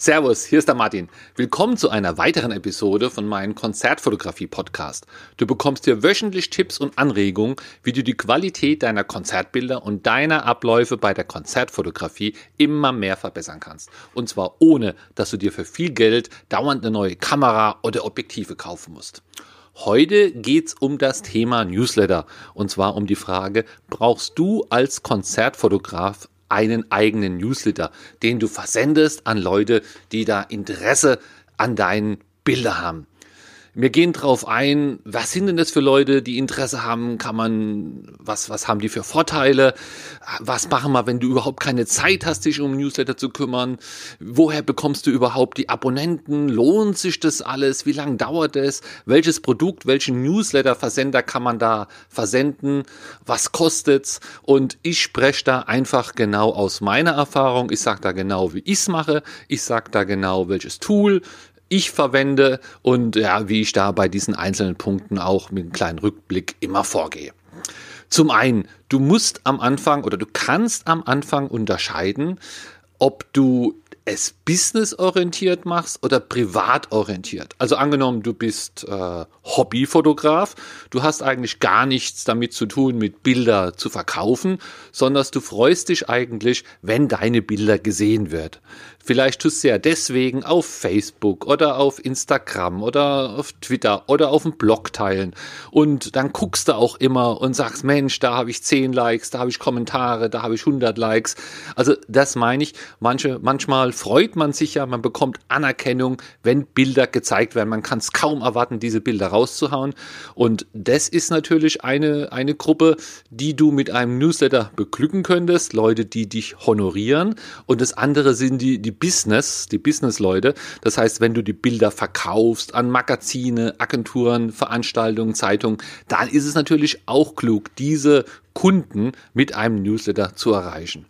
Servus, hier ist der Martin. Willkommen zu einer weiteren Episode von meinem Konzertfotografie-Podcast. Du bekommst hier wöchentlich Tipps und Anregungen, wie du die Qualität deiner Konzertbilder und deiner Abläufe bei der Konzertfotografie immer mehr verbessern kannst. Und zwar ohne, dass du dir für viel Geld dauernd eine neue Kamera oder Objektive kaufen musst. Heute geht's um das Thema Newsletter und zwar um die Frage, brauchst du als Konzertfotograf einen eigenen Newsletter, den du versendest an Leute, die da Interesse an deinen Bildern haben. Wir gehen drauf ein, was sind denn das für Leute, die Interesse haben? Kann man, was, was haben die für Vorteile? Was machen wir, wenn du überhaupt keine Zeit hast, dich um Newsletter zu kümmern? Woher bekommst du überhaupt die Abonnenten? Lohnt sich das alles? Wie lange dauert es? Welches Produkt, welchen Newsletter-Versender kann man da versenden? Was kostet's? Und ich spreche da einfach genau aus meiner Erfahrung. Ich sage da genau, wie ich's mache. Ich sage da genau, welches Tool ich verwende und ja, wie ich da bei diesen einzelnen Punkten auch mit einem kleinen Rückblick immer vorgehe. Zum einen, du musst am Anfang oder du kannst am Anfang unterscheiden, ob du es businessorientiert machst oder privatorientiert. Also angenommen, du bist äh, Hobbyfotograf, du hast eigentlich gar nichts damit zu tun, mit Bilder zu verkaufen, sondern du freust dich eigentlich, wenn deine Bilder gesehen wird. Vielleicht tust du ja deswegen auf Facebook oder auf Instagram oder auf Twitter oder auf dem Blog teilen. Und dann guckst du auch immer und sagst, Mensch, da habe ich 10 Likes, da habe ich Kommentare, da habe ich 100 Likes. Also das meine ich. Manche, manchmal freut man sich ja, man bekommt Anerkennung, wenn Bilder gezeigt werden. Man kann es kaum erwarten, diese Bilder rauszuhauen. Und das ist natürlich eine, eine Gruppe, die du mit einem Newsletter beglücken könntest. Leute, die dich honorieren. Und das andere sind die, die Business, die Business-Leute. Das heißt, wenn du die Bilder verkaufst an Magazine, Agenturen, Veranstaltungen, Zeitungen, dann ist es natürlich auch klug, diese Kunden mit einem Newsletter zu erreichen.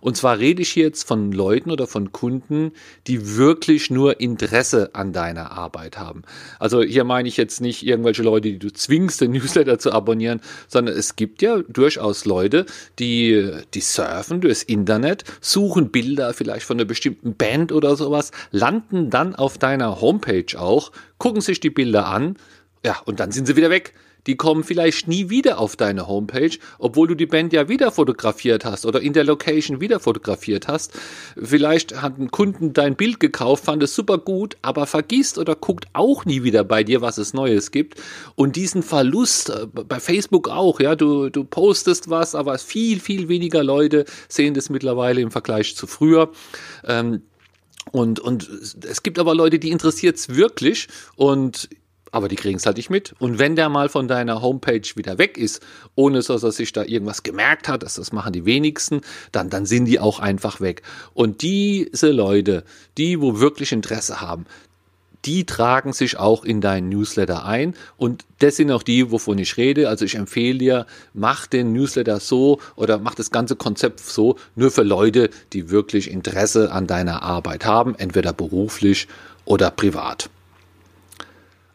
Und zwar rede ich jetzt von Leuten oder von Kunden, die wirklich nur Interesse an deiner Arbeit haben. Also hier meine ich jetzt nicht irgendwelche Leute, die du zwingst, den Newsletter zu abonnieren, sondern es gibt ja durchaus Leute, die, die surfen durchs Internet, suchen Bilder vielleicht von einer bestimmten Band oder sowas, landen dann auf deiner Homepage auch, gucken sich die Bilder an, ja, und dann sind sie wieder weg die kommen vielleicht nie wieder auf deine Homepage, obwohl du die Band ja wieder fotografiert hast oder in der Location wieder fotografiert hast. Vielleicht hat ein Kunden dein Bild gekauft, fand es super gut, aber vergisst oder guckt auch nie wieder bei dir, was es Neues gibt. Und diesen Verlust äh, bei Facebook auch, ja, du, du postest was, aber viel, viel weniger Leute sehen das mittlerweile im Vergleich zu früher. Ähm, und, und es gibt aber Leute, die interessiert es wirklich. Und aber die kriegen es halt nicht mit. Und wenn der mal von deiner Homepage wieder weg ist, ohne dass er sich da irgendwas gemerkt hat, dass das machen die wenigsten, dann, dann sind die auch einfach weg. Und diese Leute, die wo wirklich Interesse haben, die tragen sich auch in deinen Newsletter ein und das sind auch die, wovon ich rede. Also ich empfehle dir, mach den Newsletter so oder mach das ganze Konzept so, nur für Leute, die wirklich Interesse an deiner Arbeit haben, entweder beruflich oder privat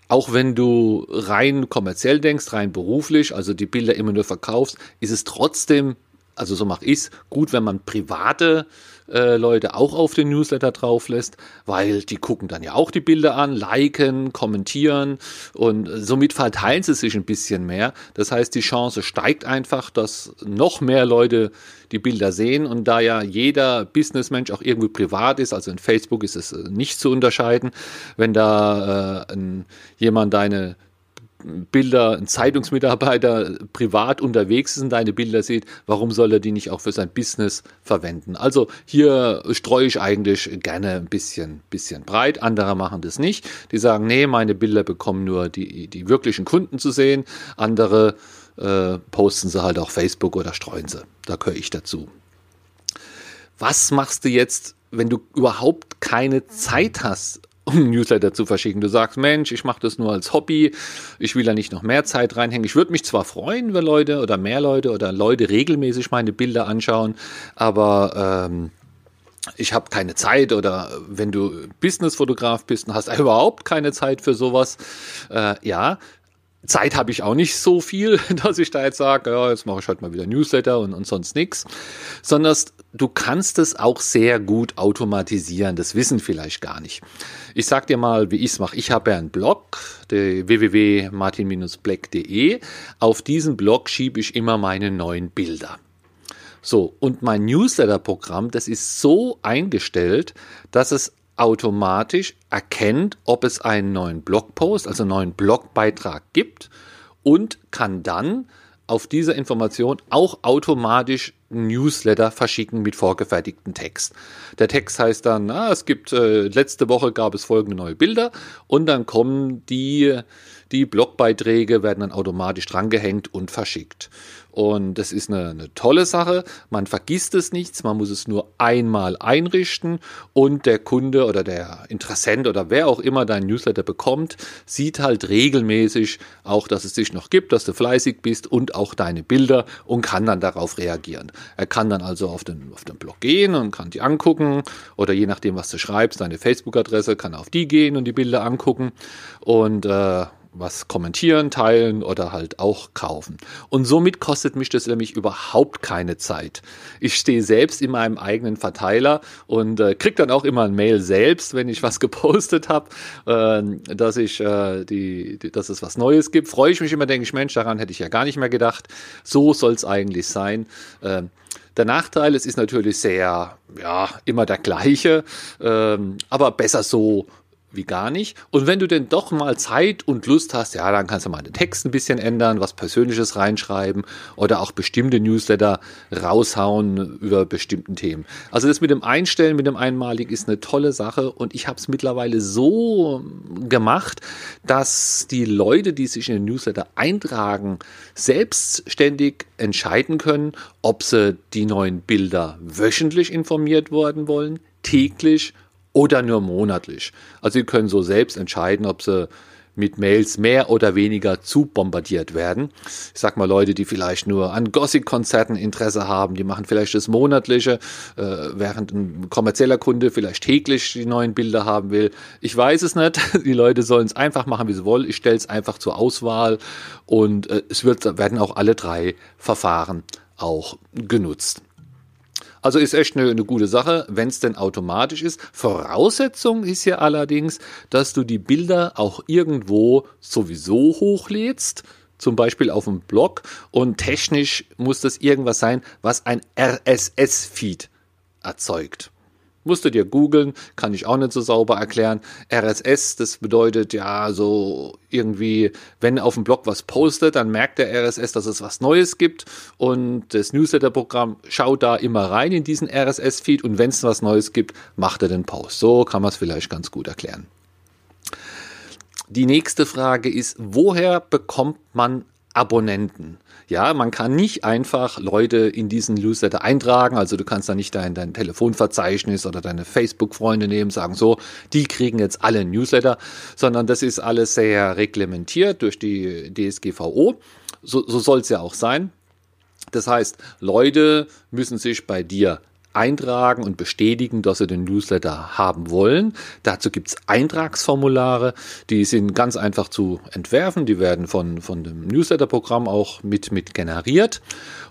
auch wenn du rein kommerziell denkst, rein beruflich, also die Bilder immer nur verkaufst, ist es trotzdem, also so mache ich es, gut, wenn man private äh, Leute auch auf den Newsletter drauf lässt, weil die gucken dann ja auch die Bilder an, liken, kommentieren und somit verteilen sie sich ein bisschen mehr. Das heißt, die Chance steigt einfach, dass noch mehr Leute die Bilder sehen und da ja jeder Businessmensch auch irgendwie privat ist, also in Facebook ist es äh, nicht zu unterscheiden, wenn da äh, ein, jemand deine Bilder, ein Zeitungsmitarbeiter privat unterwegs ist und deine Bilder sieht, warum soll er die nicht auch für sein Business verwenden? Also hier streue ich eigentlich gerne ein bisschen, bisschen breit. Andere machen das nicht. Die sagen, nee, meine Bilder bekommen nur die, die wirklichen Kunden zu sehen. Andere äh, posten sie halt auf Facebook oder streuen sie. Da gehöre ich dazu. Was machst du jetzt, wenn du überhaupt keine Zeit hast, um Newsletter zu verschicken. Du sagst, Mensch, ich mache das nur als Hobby, ich will da nicht noch mehr Zeit reinhängen. Ich würde mich zwar freuen, wenn Leute oder mehr Leute oder Leute regelmäßig meine Bilder anschauen, aber ähm, ich habe keine Zeit oder wenn du Businessfotograf bist und hast überhaupt keine Zeit für sowas, äh, ja, Zeit habe ich auch nicht so viel, dass ich da jetzt sage, ja, jetzt mache ich halt mal wieder Newsletter und, und sonst nichts, sondern du kannst es auch sehr gut automatisieren. Das wissen vielleicht gar nicht. Ich sag dir mal, wie ich es mache. Ich habe ja einen Blog, www.martin-black.de. Auf diesen Blog schiebe ich immer meine neuen Bilder. So, und mein Newsletter-Programm, das ist so eingestellt, dass es automatisch erkennt, ob es einen neuen Blogpost, also einen neuen Blogbeitrag gibt und kann dann auf diese Information auch automatisch Newsletter verschicken mit vorgefertigten Text. Der Text heißt dann, ah, es gibt, äh, letzte Woche gab es folgende neue Bilder und dann kommen die, die Blogbeiträge werden dann automatisch drangehängt und verschickt. Und das ist eine, eine, tolle Sache. Man vergisst es nichts, man muss es nur einmal einrichten und der Kunde oder der Interessent oder wer auch immer dein Newsletter bekommt, sieht halt regelmäßig auch, dass es dich noch gibt, dass du fleißig bist und auch deine Bilder und kann dann darauf reagieren. Er kann dann also auf den, auf den Blog gehen und kann die angucken oder je nachdem, was du schreibst, deine Facebook-Adresse, kann auf die gehen und die Bilder angucken und äh, was kommentieren, teilen oder halt auch kaufen. Und somit kostet mich das nämlich überhaupt keine Zeit. Ich stehe selbst in meinem eigenen Verteiler und äh, kriege dann auch immer ein Mail selbst, wenn ich was gepostet habe, äh, dass ich äh, die, die, dass es was Neues gibt. Freue ich mich immer, denke ich, Mensch, daran hätte ich ja gar nicht mehr gedacht. So soll es eigentlich sein. Äh, der Nachteil, es ist natürlich sehr, ja, immer der gleiche, ähm, aber besser so wie gar nicht. Und wenn du denn doch mal Zeit und Lust hast, ja, dann kannst du mal den Text ein bisschen ändern, was Persönliches reinschreiben oder auch bestimmte Newsletter raushauen über bestimmten Themen. Also das mit dem Einstellen, mit dem Einmalig ist eine tolle Sache und ich habe es mittlerweile so gemacht, dass die Leute, die sich in den Newsletter eintragen, selbstständig entscheiden können, ob sie die neuen Bilder wöchentlich informiert worden wollen, täglich oder nur monatlich. Also Sie können so selbst entscheiden, ob Sie mit Mails mehr oder weniger zu bombardiert werden. Ich sag mal Leute, die vielleicht nur an Gothic-Konzerten Interesse haben, die machen vielleicht das monatliche, äh, während ein kommerzieller Kunde vielleicht täglich die neuen Bilder haben will. Ich weiß es nicht. Die Leute sollen es einfach machen, wie sie wollen. Ich stelle es einfach zur Auswahl und äh, es wird, werden auch alle drei Verfahren auch genutzt. Also ist echt eine, eine gute Sache, wenn es denn automatisch ist. Voraussetzung ist ja allerdings, dass du die Bilder auch irgendwo sowieso hochlädst zum Beispiel auf dem Blog und technisch muss das irgendwas sein, was ein RSS-Feed erzeugt. Musst du dir googeln, kann ich auch nicht so sauber erklären. RSS, das bedeutet ja so irgendwie, wenn auf dem Blog was postet, dann merkt der RSS, dass es was Neues gibt und das Newsletter-Programm schaut da immer rein in diesen RSS-Feed und wenn es was Neues gibt, macht er den Post. So kann man es vielleicht ganz gut erklären. Die nächste Frage ist, woher bekommt man Abonnenten? Ja, man kann nicht einfach Leute in diesen Newsletter eintragen. Also du kannst da nicht dein, dein Telefonverzeichnis oder deine Facebook-Freunde nehmen, sagen so, die kriegen jetzt alle Newsletter, sondern das ist alles sehr reglementiert durch die DSGVO. So, so soll es ja auch sein. Das heißt, Leute müssen sich bei dir eintragen und bestätigen, dass sie den Newsletter haben wollen. Dazu gibt's Eintragsformulare, die sind ganz einfach zu entwerfen. Die werden von, von dem Newsletter-Programm auch mit, mit generiert.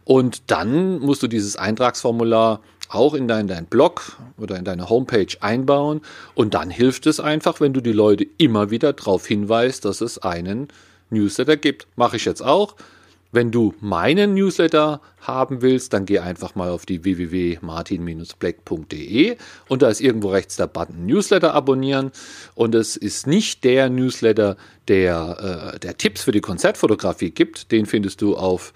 Und dann musst du dieses Eintragsformular auch in dein, dein Blog oder in deine Homepage einbauen. Und dann hilft es einfach, wenn du die Leute immer wieder darauf hinweist, dass es einen Newsletter gibt. Mache ich jetzt auch. Wenn du meinen Newsletter haben willst, dann geh einfach mal auf die www.martin-black.de und da ist irgendwo rechts der Button Newsletter abonnieren und es ist nicht der Newsletter, der, äh, der Tipps für die Konzertfotografie gibt, den findest du auf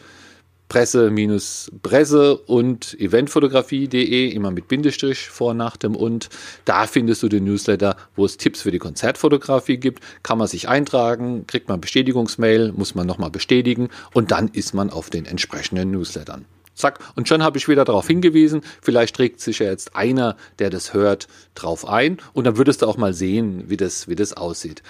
Presse-Presse und Eventfotografie.de, immer mit Bindestrich vor, nach dem und. Da findest du den Newsletter, wo es Tipps für die Konzertfotografie gibt. Kann man sich eintragen, kriegt man Bestätigungsmail, muss man nochmal bestätigen und dann ist man auf den entsprechenden Newslettern. Zack. Und schon habe ich wieder darauf hingewiesen. Vielleicht trägt sich ja jetzt einer, der das hört, drauf ein. Und dann würdest du auch mal sehen, wie das, wie das aussieht.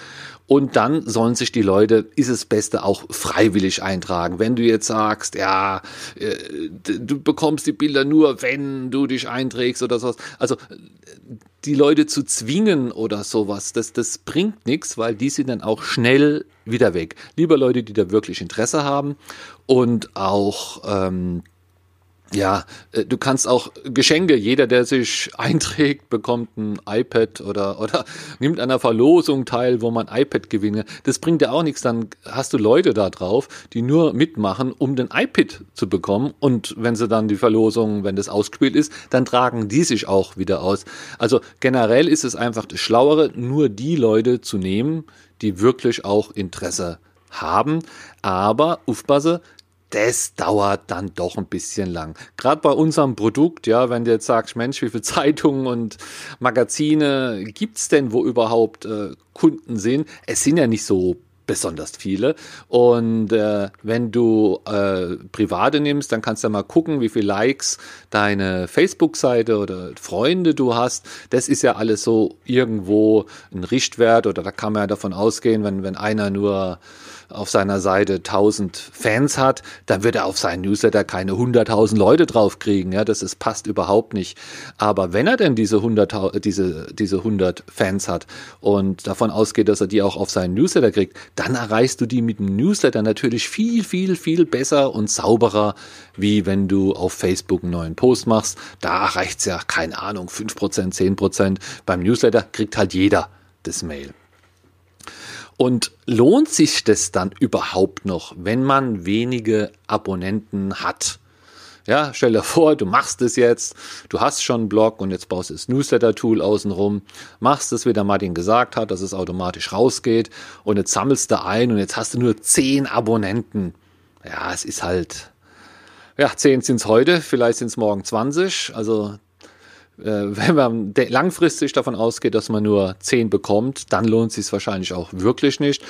Und dann sollen sich die Leute, ist es Beste, auch freiwillig eintragen. Wenn du jetzt sagst, ja, äh, du bekommst die Bilder nur, wenn du dich einträgst oder sowas. Also die Leute zu zwingen oder sowas, das, das bringt nichts, weil die sind dann auch schnell wieder weg. Lieber Leute, die da wirklich Interesse haben und auch ähm, ja, äh, du kannst auch Geschenke, jeder, der sich einträgt, bekommt ein iPad oder, oder nimmt an einer Verlosung teil, wo man iPad gewinnt. Das bringt ja auch nichts. Dann hast du Leute da drauf, die nur mitmachen, um den iPad zu bekommen. Und wenn sie dann die Verlosung, wenn das ausgespielt ist, dann tragen die sich auch wieder aus. Also generell ist es einfach das Schlauere, nur die Leute zu nehmen, die wirklich auch Interesse haben. Aber aufpasse, das dauert dann doch ein bisschen lang. Gerade bei unserem Produkt, ja, wenn du jetzt sagst, Mensch, wie viele Zeitungen und Magazine gibt's denn, wo überhaupt äh, Kunden sind? Es sind ja nicht so besonders viele. Und äh, wenn du äh, private nimmst, dann kannst du ja mal gucken, wie viele Likes deine Facebook-Seite oder Freunde du hast. Das ist ja alles so irgendwo ein Richtwert oder da kann man ja davon ausgehen, wenn, wenn einer nur auf seiner Seite 1000 Fans hat, dann wird er auf seinen Newsletter keine 100.000 Leute draufkriegen. Ja, das ist, passt überhaupt nicht. Aber wenn er denn diese 100, diese, diese 100 Fans hat und davon ausgeht, dass er die auch auf seinen Newsletter kriegt, dann erreichst du die mit dem Newsletter natürlich viel, viel, viel besser und sauberer, wie wenn du auf Facebook einen neuen Post machst. Da erreicht es ja, keine Ahnung, 5%, 10%. Beim Newsletter kriegt halt jeder das Mail. Und lohnt sich das dann überhaupt noch, wenn man wenige Abonnenten hat? Ja, stell dir vor, du machst es jetzt, du hast schon einen Blog und jetzt baust du das Newsletter-Tool außenrum, machst es, wie der Martin gesagt hat, dass es automatisch rausgeht und jetzt sammelst du ein und jetzt hast du nur 10 Abonnenten. Ja, es ist halt, ja, 10 sind es heute, vielleicht sind es morgen 20, also wenn man langfristig davon ausgeht, dass man nur 10 bekommt, dann lohnt es sich wahrscheinlich auch wirklich nicht.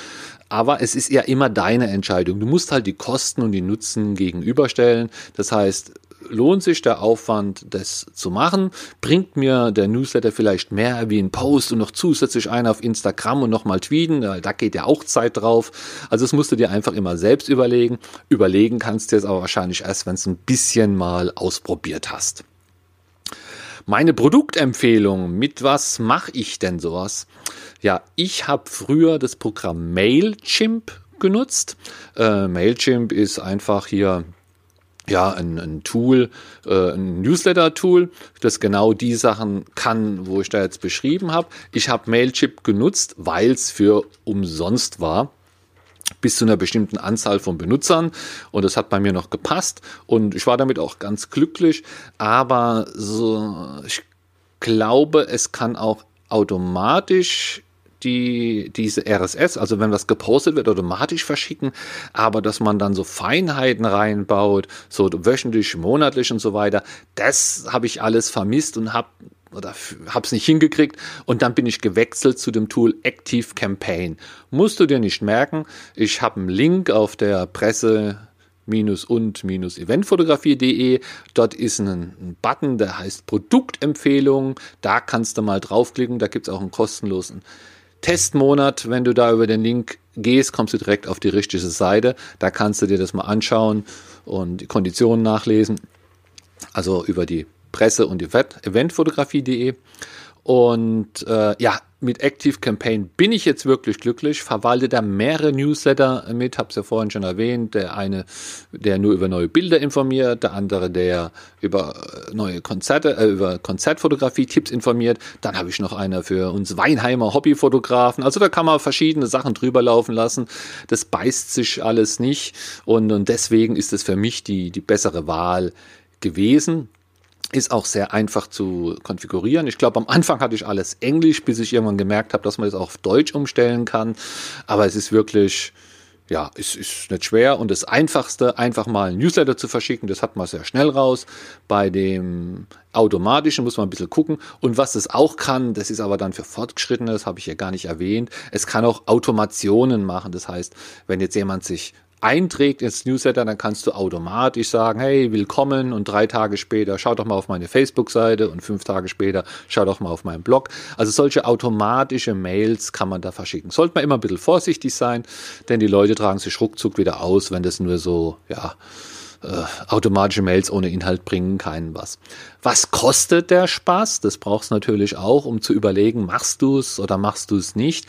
Aber es ist ja immer deine Entscheidung. Du musst halt die Kosten und die Nutzen gegenüberstellen. Das heißt, lohnt sich der Aufwand, das zu machen? Bringt mir der Newsletter vielleicht mehr wie ein Post und noch zusätzlich einen auf Instagram und nochmal tweeten? Da geht ja auch Zeit drauf. Also das musst du dir einfach immer selbst überlegen. Überlegen kannst du es aber wahrscheinlich erst, wenn du ein bisschen mal ausprobiert hast. Meine Produktempfehlung, mit was mache ich denn sowas? Ja, ich habe früher das Programm Mailchimp genutzt. Äh, Mailchimp ist einfach hier ja, ein, ein Tool, äh, ein Newsletter-Tool, das genau die Sachen kann, wo ich da jetzt beschrieben habe. Ich habe Mailchimp genutzt, weil es für umsonst war bis zu einer bestimmten Anzahl von Benutzern. Und das hat bei mir noch gepasst. Und ich war damit auch ganz glücklich, aber so, ich glaube, es kann auch automatisch die, diese RSS, also wenn was gepostet wird, automatisch verschicken, aber dass man dann so Feinheiten reinbaut, so wöchentlich, monatlich und so weiter, das habe ich alles vermisst und habe oder habe es nicht hingekriegt und dann bin ich gewechselt zu dem Tool Active Campaign. Musst du dir nicht merken, ich habe einen Link auf der Presse und eventfotografie.de. Dort ist ein, ein, Button, der heißt Produktempfehlungen. Da kannst du mal draufklicken. Da gibt es auch einen kostenlosen Testmonat. Wenn du da über den Link gehst, kommst du direkt auf die richtige Seite. Da kannst du dir das mal anschauen und die Konditionen nachlesen. Also über die Presse- und Eventfotografie.de. Und äh, ja, mit Active Campaign bin ich jetzt wirklich glücklich, verwalte da mehrere Newsletter mit, habe es ja vorhin schon erwähnt, der eine, der nur über neue Bilder informiert, der andere, der über äh, neue Konzerte, äh, über Konzertfotografie-Tipps informiert, dann habe ich noch einer für uns Weinheimer Hobbyfotografen, also da kann man verschiedene Sachen drüber laufen lassen, das beißt sich alles nicht. Und, und deswegen ist es für mich die, die bessere Wahl gewesen. Ist auch sehr einfach zu konfigurieren. Ich glaube, am Anfang hatte ich alles Englisch, bis ich irgendwann gemerkt habe, dass man das auch auf Deutsch umstellen kann. Aber es ist wirklich, ja, es ist nicht schwer. Und das Einfachste, einfach mal ein Newsletter zu verschicken, das hat man sehr schnell raus. Bei dem automatischen muss man ein bisschen gucken. Und was es auch kann, das ist aber dann für Fortgeschrittene, das habe ich ja gar nicht erwähnt. Es kann auch Automationen machen. Das heißt, wenn jetzt jemand sich einträgt ins Newsletter, dann kannst du automatisch sagen, hey, willkommen und drei Tage später schau doch mal auf meine Facebook-Seite und fünf Tage später schau doch mal auf meinen Blog. Also solche automatische Mails kann man da verschicken. Sollte man immer ein bisschen vorsichtig sein, denn die Leute tragen sich ruckzuck wieder aus, wenn das nur so, ja, äh, automatische Mails ohne Inhalt bringen keinen was. Was kostet der Spaß? Das brauchst du natürlich auch, um zu überlegen, machst du es oder machst du es nicht.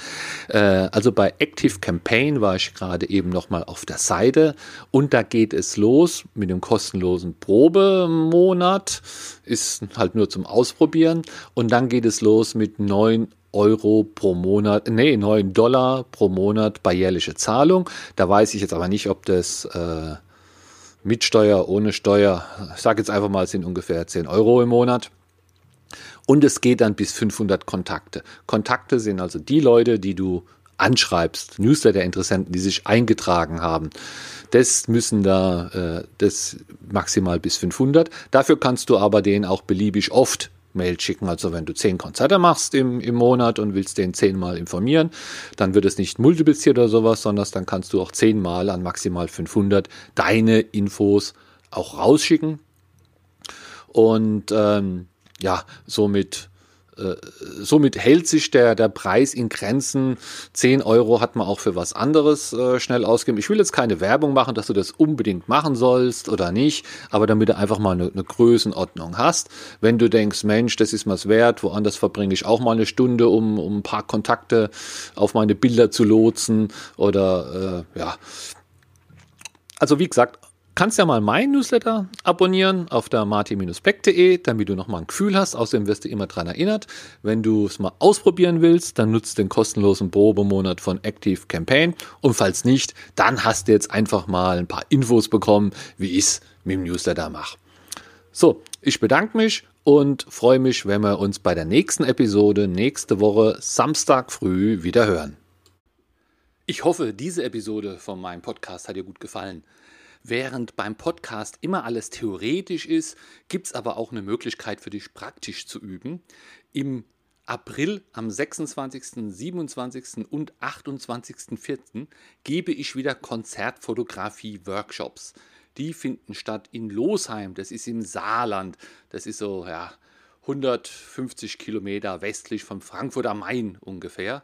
Äh, also bei Active Campaign war ich gerade eben nochmal auf der Seite und da geht es los mit dem kostenlosen Probemonat. Ist halt nur zum Ausprobieren und dann geht es los mit neun Euro pro Monat, nee, 9 Dollar pro Monat bei jährlicher Zahlung. Da weiß ich jetzt aber nicht, ob das äh, mit Steuer, ohne Steuer, ich sage jetzt einfach mal, sind ungefähr 10 Euro im Monat. Und es geht dann bis 500 Kontakte. Kontakte sind also die Leute, die du anschreibst, Newsletter-Interessenten, die sich eingetragen haben. Das müssen da, äh, das maximal bis 500. Dafür kannst du aber den auch beliebig oft Mail schicken. Also wenn du zehn Konzerte machst im, im Monat und willst den zehnmal informieren, dann wird es nicht multipliziert oder sowas, sondern dann kannst du auch zehnmal an maximal 500 deine Infos auch rausschicken. Und ähm, ja, somit somit hält sich der, der Preis in Grenzen. 10 Euro hat man auch für was anderes äh, schnell ausgegeben. Ich will jetzt keine Werbung machen, dass du das unbedingt machen sollst oder nicht, aber damit du einfach mal eine, eine Größenordnung hast. Wenn du denkst, Mensch, das ist was wert, woanders verbringe ich auch mal eine Stunde, um, um ein paar Kontakte auf meine Bilder zu lotsen oder äh, ja. Also wie gesagt, kannst ja mal meinen Newsletter abonnieren auf der martin-beck.de, damit du nochmal ein Gefühl hast. Außerdem wirst du immer daran erinnert. Wenn du es mal ausprobieren willst, dann nutzt den kostenlosen Probemonat von Active Campaign. Und falls nicht, dann hast du jetzt einfach mal ein paar Infos bekommen, wie ich es mit dem Newsletter mache. So, ich bedanke mich und freue mich, wenn wir uns bei der nächsten Episode nächste Woche Samstag früh wieder hören. Ich hoffe, diese Episode von meinem Podcast hat dir gut gefallen. Während beim Podcast immer alles theoretisch ist, gibt es aber auch eine Möglichkeit für dich praktisch zu üben. Im April am 26., 27. und 28.04. gebe ich wieder Konzertfotografie-Workshops. Die finden statt in Losheim, das ist im Saarland. Das ist so ja, 150 Kilometer westlich von Frankfurt am Main ungefähr.